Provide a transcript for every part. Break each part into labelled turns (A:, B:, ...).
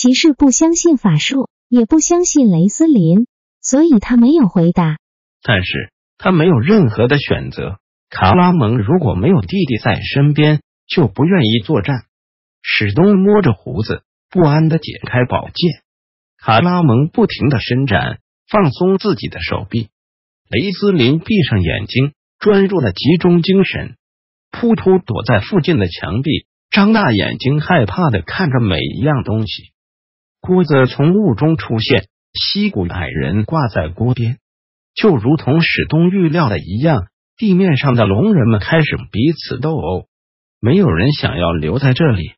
A: 骑士不相信法术，也不相信雷斯林，所以他没有回答。
B: 但是他没有任何的选择。卡拉蒙如果没有弟弟在身边，就不愿意作战。史东摸着胡子，不安的解开宝剑。卡拉蒙不停的伸展，放松自己的手臂。雷斯林闭上眼睛，专注的集中精神。扑突躲在附近的墙壁，张大眼睛，害怕的看着每一样东西。锅子从雾中出现，溪谷矮人挂在锅边，就如同史东预料的一样，地面上的龙人们开始彼此斗殴，没有人想要留在这里。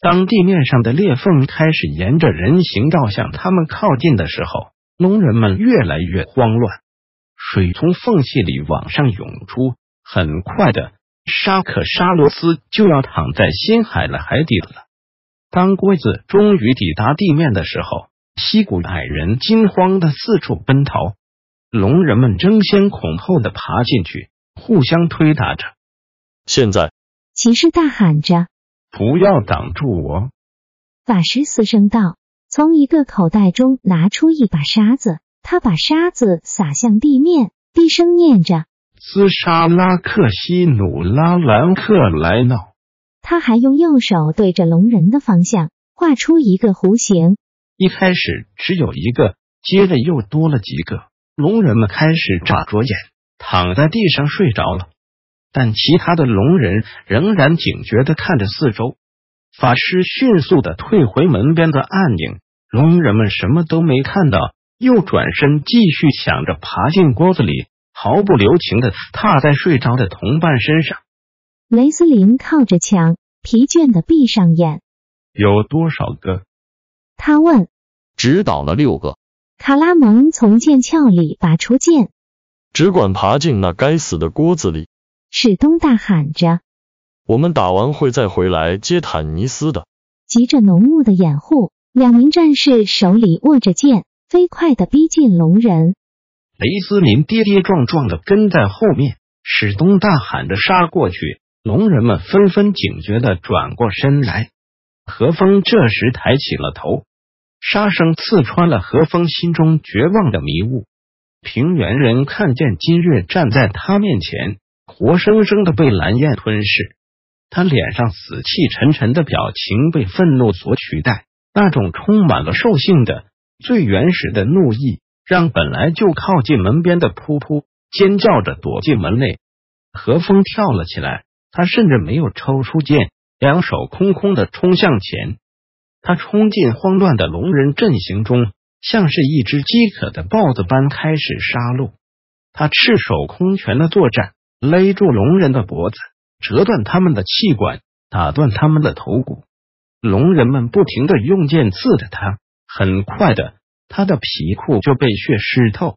B: 当地面上的裂缝开始沿着人行道向他们靠近的时候，龙人们越来越慌乱，水从缝隙里往上涌出，很快的，沙克沙罗斯就要躺在新海的海底了。当龟子终于抵达地面的时候，溪谷矮人惊慌的四处奔逃，龙人们争先恐后的爬进去，互相推打着。
C: 现在，
A: 骑士大喊着：“
B: 不要挡住我！”
A: 法师嘶声道，从一个口袋中拿出一把沙子，他把沙子撒向地面，低声念着：“
B: 兹沙拉克西努拉兰克莱闹。”
A: 他还用右手对着龙人的方向画出一个弧形。
B: 一开始只有一个，接着又多了几个。龙人们开始眨着眼，躺在地上睡着了。但其他的龙人仍然警觉的看着四周。法师迅速的退回门边的暗影。龙人们什么都没看到，又转身继续想着爬进锅子里，毫不留情的踏在睡着的同伴身上。
A: 雷斯林靠着墙，疲倦的闭上眼。
B: 有多少个？
A: 他问。
C: 只倒了六个。
A: 卡拉蒙从剑鞘里拔出剑，
C: 只管爬进那该死的锅子里！
A: 史东大喊着。
C: 我们打完会再回来接坦尼斯的。
A: 急着浓雾的掩护，两名战士手里握着剑，飞快的逼近龙人。
B: 雷斯林跌跌撞撞的跟在后面，史东大喊着杀过去。龙人们纷纷警觉的转过身来，何风这时抬起了头，杀声刺穿了何风心中绝望的迷雾。平原人看见金月站在他面前，活生生的被蓝焰吞噬，他脸上死气沉沉的表情被愤怒所取代，那种充满了兽性的最原始的怒意，让本来就靠近门边的噗噗尖叫着躲进门内。何风跳了起来。他甚至没有抽出剑，两手空空的冲向前。他冲进慌乱的龙人阵型中，像是一只饥渴的豹子般开始杀戮。他赤手空拳的作战，勒住龙人的脖子，折断他们的气管，打断他们的头骨。龙人们不停的用剑刺着他，很快的，他的皮裤就被血湿透。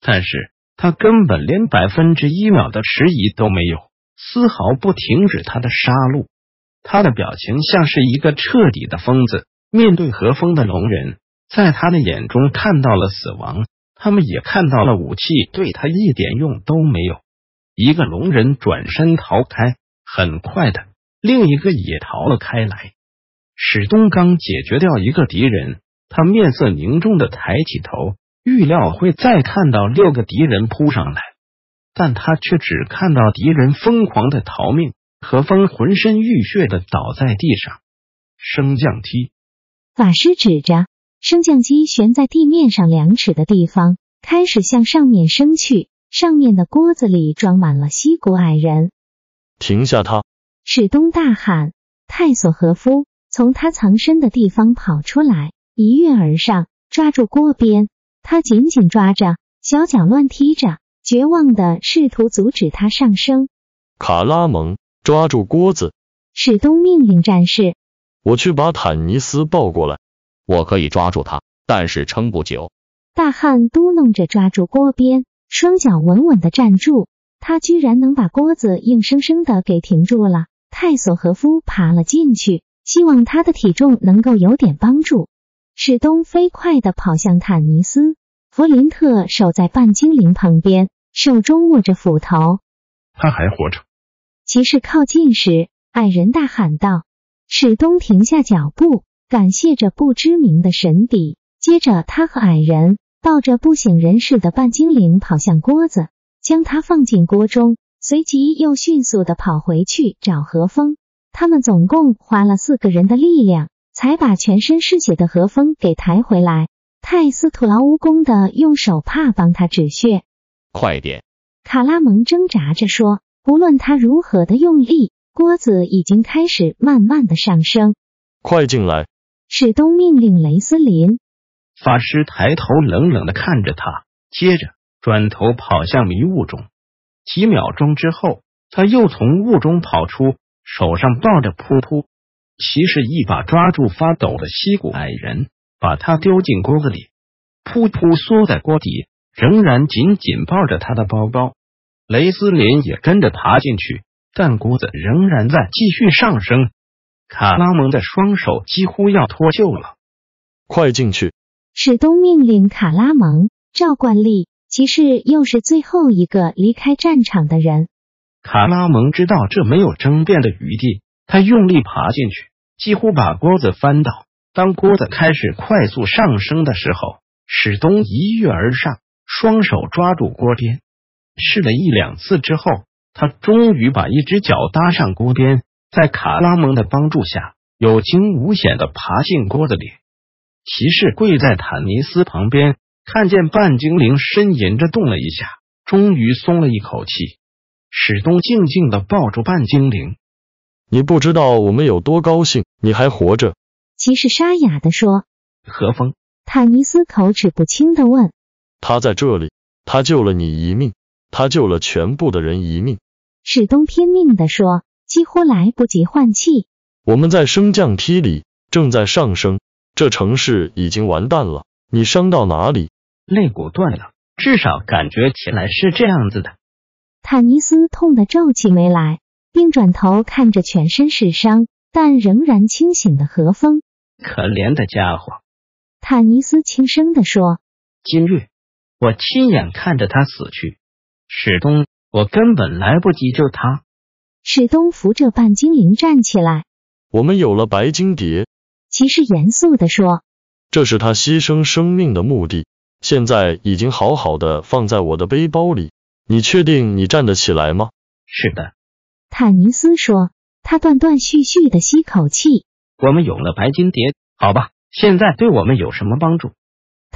B: 但是他根本连百分之一秒的迟疑都没有。丝毫不停止他的杀戮，他的表情像是一个彻底的疯子。面对和风的龙人，在他的眼中看到了死亡，他们也看到了武器对他一点用都没有。一个龙人转身逃开，很快的，另一个也逃了开来。史东刚解决掉一个敌人，他面色凝重的抬起头，预料会再看到六个敌人扑上来。但他却只看到敌人疯狂的逃命，何风浑身浴血的倒在地上。升降梯，
A: 法师指着升降机悬在地面上两尺的地方，开始向上面升去。上面的锅子里装满了西谷矮人。
C: 停下！他
A: 史东大喊。泰索和夫从他藏身的地方跑出来，一跃而上，抓住锅边。他紧紧抓着，小脚乱踢着。绝望的试图阻止他上升。
C: 卡拉蒙抓住锅子，
A: 史东命令战士
C: 我去把坦尼斯抱过来。
D: 我可以抓住他，但是撑不久。
A: 大汉嘟囔着抓住锅边，双脚稳稳的站住。他居然能把锅子硬生生的给停住了。泰索和夫爬了进去，希望他的体重能够有点帮助。史东飞快的跑向坦尼斯，弗林特守在半精灵旁边，手中握着斧头。
B: 他还活着。
A: 骑士靠近时，矮人大喊道：“史东停下脚步，感谢着不知名的神邸。”接着，他和矮人抱着不省人事的半精灵跑向锅子，将它放进锅中，随即又迅速的跑回去找何风。他们总共花了四个人的力量，才把全身是血的何风给抬回来。泰斯徒劳无功的用手帕帮他止血。
D: 快点！
A: 卡拉蒙挣扎着说。无论他如何的用力，锅子已经开始慢慢的上升。
C: 快进来！
A: 史东命令雷斯林。
B: 法师抬头冷冷的看着他，接着转头跑向迷雾中。几秒钟之后，他又从雾中跑出，手上抱着噗噗。骑士一把抓住发抖的西古矮人，把他丢进锅子里。噗噗缩在锅底，仍然紧紧抱着他的包包。雷斯林也跟着爬进去，但锅子仍然在继续上升。卡拉蒙的双手几乎要脱臼了。
C: 快进去！
A: 史东命令卡拉蒙。照惯例，骑士又是最后一个离开战场的人。
B: 卡拉蒙知道这没有争辩的余地，他用力爬进去，几乎把锅子翻倒。当锅子开始快速上升的时候，史东一跃而上，双手抓住锅边。试了一两次之后，他终于把一只脚搭上锅边，在卡拉蒙的帮助下，有惊无险的爬进锅子里。骑士跪在坦尼斯旁边，看见半精灵呻吟着动了一下，终于松了一口气。史东静静的抱住半精灵：“
C: 你不知道我们有多高兴，你还活着。”
A: 骑士沙哑的说：“
B: 何风？”
A: 坦尼斯口齿不清的问：“
C: 他在这里，他救了你一命。”他救了全部的人一命，
A: 史东拼命地说，几乎来不及换气。
C: 我们在升降梯里，正在上升，这城市已经完蛋了。你伤到哪里？
B: 肋骨断了，至少感觉起来是这样子的。
A: 坦尼斯痛得皱起眉来，并转头看着全身是伤但仍然清醒的何风。
B: 可怜的家伙，
A: 坦尼斯轻声地说：“
B: 今日我亲眼看着他死去。”史东，我根本来不及救他。
A: 史东扶着半精灵站起来。
C: 我们有了白金蝶。
A: 骑士严肃的说：“
C: 这是他牺牲生命的目的，现在已经好好的放在我的背包里。你确定你站得起来吗？”“
B: 是的。”
A: 坦尼斯说，他断断续续的吸口气。
B: “我们有了白金蝶，好吧，现在对我们有什么帮助？”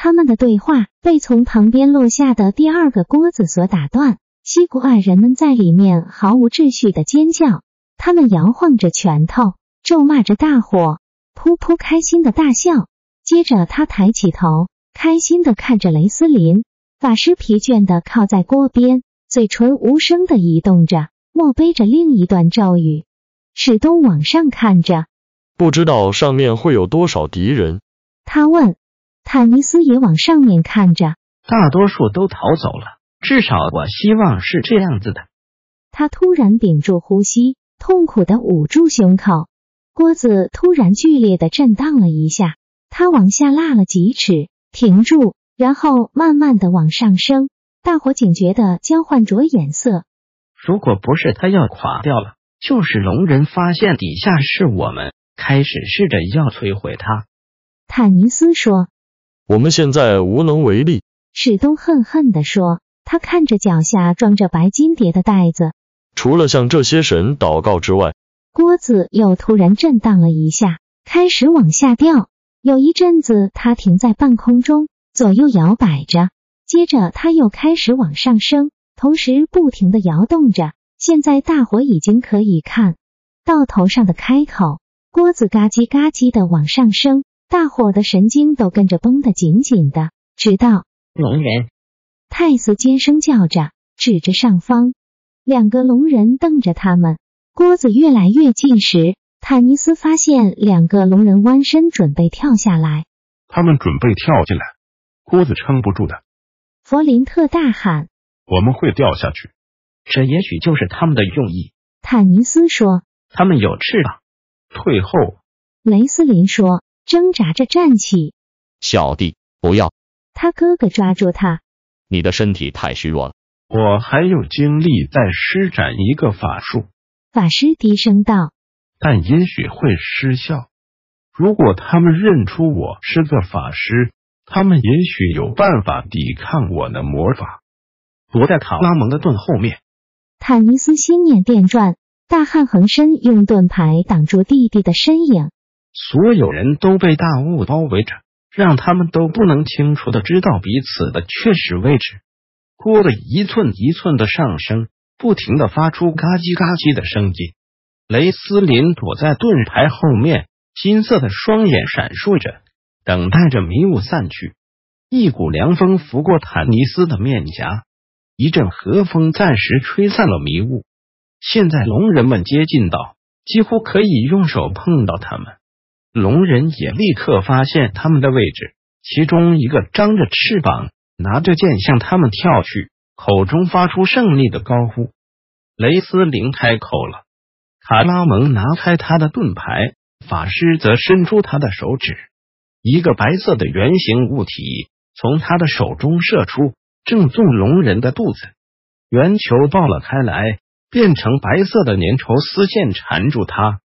A: 他们的对话被从旁边落下的第二个锅子所打断。西古矮人们在里面毫无秩序的尖叫，他们摇晃着拳头，咒骂着大火，噗噗开心的大笑。接着，他抬起头，开心的看着雷斯林法师，疲倦的靠在锅边，嘴唇无声的移动着，默背着另一段咒语。史东往上看着，
C: 不知道上面会有多少敌人。
A: 他问。坦尼斯也往上面看着，
B: 大多数都逃走了，至少我希望是这样子的。
A: 他突然屏住呼吸，痛苦的捂住胸口。锅子突然剧烈的震荡了一下，他往下落了几尺，停住，然后慢慢的往上升。大伙警觉的交换着眼色。
B: 如果不是他要垮掉了，就是龙人发现底下是我们，开始试着要摧毁他。
A: 坦尼斯说。
C: 我们现在无能为力，
A: 史东恨恨地说。他看着脚下装着白金碟的袋子，
C: 除了向这些神祷告之外，
A: 锅子又突然震荡了一下，开始往下掉。有一阵子，它停在半空中，左右摇摆着，接着它又开始往上升，同时不停的摇动着。现在大伙已经可以看到头上的开口，锅子嘎叽嘎叽的往上升。大伙的神经都跟着绷得紧紧的，直到
B: 龙人
A: 泰斯尖声叫着，指着上方，两个龙人瞪着他们。锅子越来越近时，坦尼斯发现两个龙人弯身准备跳下来，
E: 他们准备跳进来，锅子撑不住的。
A: 弗林特大喊。
E: 我们会掉下去。
B: 这也许就是他们的用意。
A: 坦尼斯说。
B: 他们有翅膀。
E: 退后。
A: 雷斯林说，挣扎着站起。
D: 小弟，不要。
A: 他哥哥抓住他。
D: 你的身体太虚弱了。
E: 我还有精力再施展一个法术。
A: 法师低声道。
E: 但也许会失效。如果他们认出我是个法师，他们也许有办法抵抗我的魔法。
B: 躲在卡拉蒙的盾后面。
A: 坦尼斯心念电转，大汉横身用盾牌挡住弟弟的身影。
B: 所有人都被大雾包围着，让他们都不能清楚的知道彼此的确实位置。锅的一寸一寸的上升，不停的发出嘎叽嘎叽的声音。雷斯林躲在盾牌后面，金色的双眼闪烁着，等待着迷雾散去。一股凉风拂过坦尼斯的面颊，一阵和风暂时吹散了迷雾。现在龙人们接近到，几乎可以用手碰到他们。龙人也立刻发现他们的位置，其中一个张着翅膀，拿着剑向他们跳去，口中发出胜利的高呼。雷斯林开口了。卡拉蒙拿开他的盾牌，法师则伸出他的手指，一个白色的圆形物体从他的手中射出，正中龙人的肚子。圆球爆了开来，变成白色的粘稠丝线缠住他。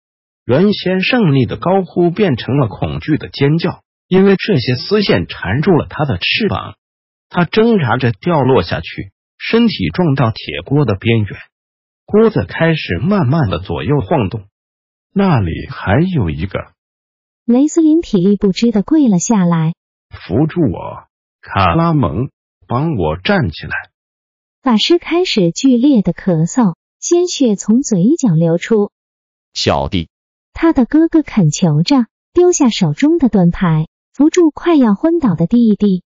B: 原先胜利的高呼变成了恐惧的尖叫，因为这些丝线缠住了他的翅膀。他挣扎着掉落下去，身体撞到铁锅的边缘。锅子开始慢慢的左右晃动，
E: 那里还有一个。
A: 雷斯林体力不支的跪了下来，
E: 扶住我，卡拉蒙，帮我站起来。
A: 法师开始剧烈的咳嗽，鲜血从嘴角流出。
D: 小弟，
A: 他的哥哥恳求着，丢下手中的盾牌，扶住快要昏倒的弟弟。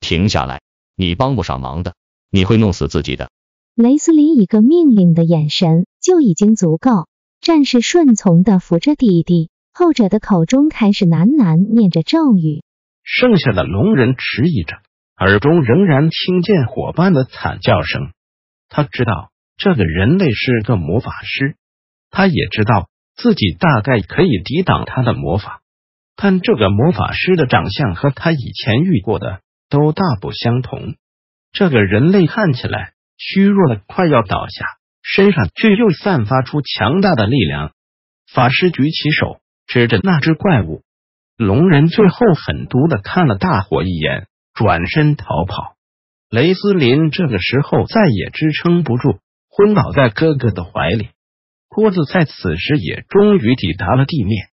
D: 停下来，你帮不上忙的，你会弄死自己的。
A: 雷斯林一个命令的眼神就已经足够。战士顺从的扶着弟弟，后者的口中开始喃喃念着咒语。
B: 剩下的龙人迟疑着，耳中仍然听见伙伴的惨叫声。他知道这个人类是个魔法师，他也知道自己大概可以抵挡他的魔法，但这个魔法师的长相和他以前遇过的都大不相同。这个人类看起来。虚弱的快要倒下，身上却又散发出强大的力量。法师举起手指着那只怪物，龙人最后狠毒的看了大伙一眼，转身逃跑。雷斯林这个时候再也支撑不住，昏倒在哥哥的怀里。锅子在此时也终于抵达了地面。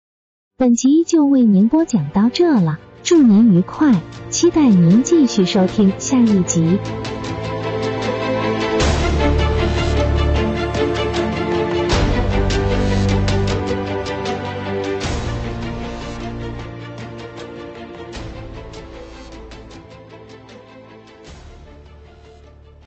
A: 本集就为您播讲到这了，祝您愉快，期待您继续收听下一集。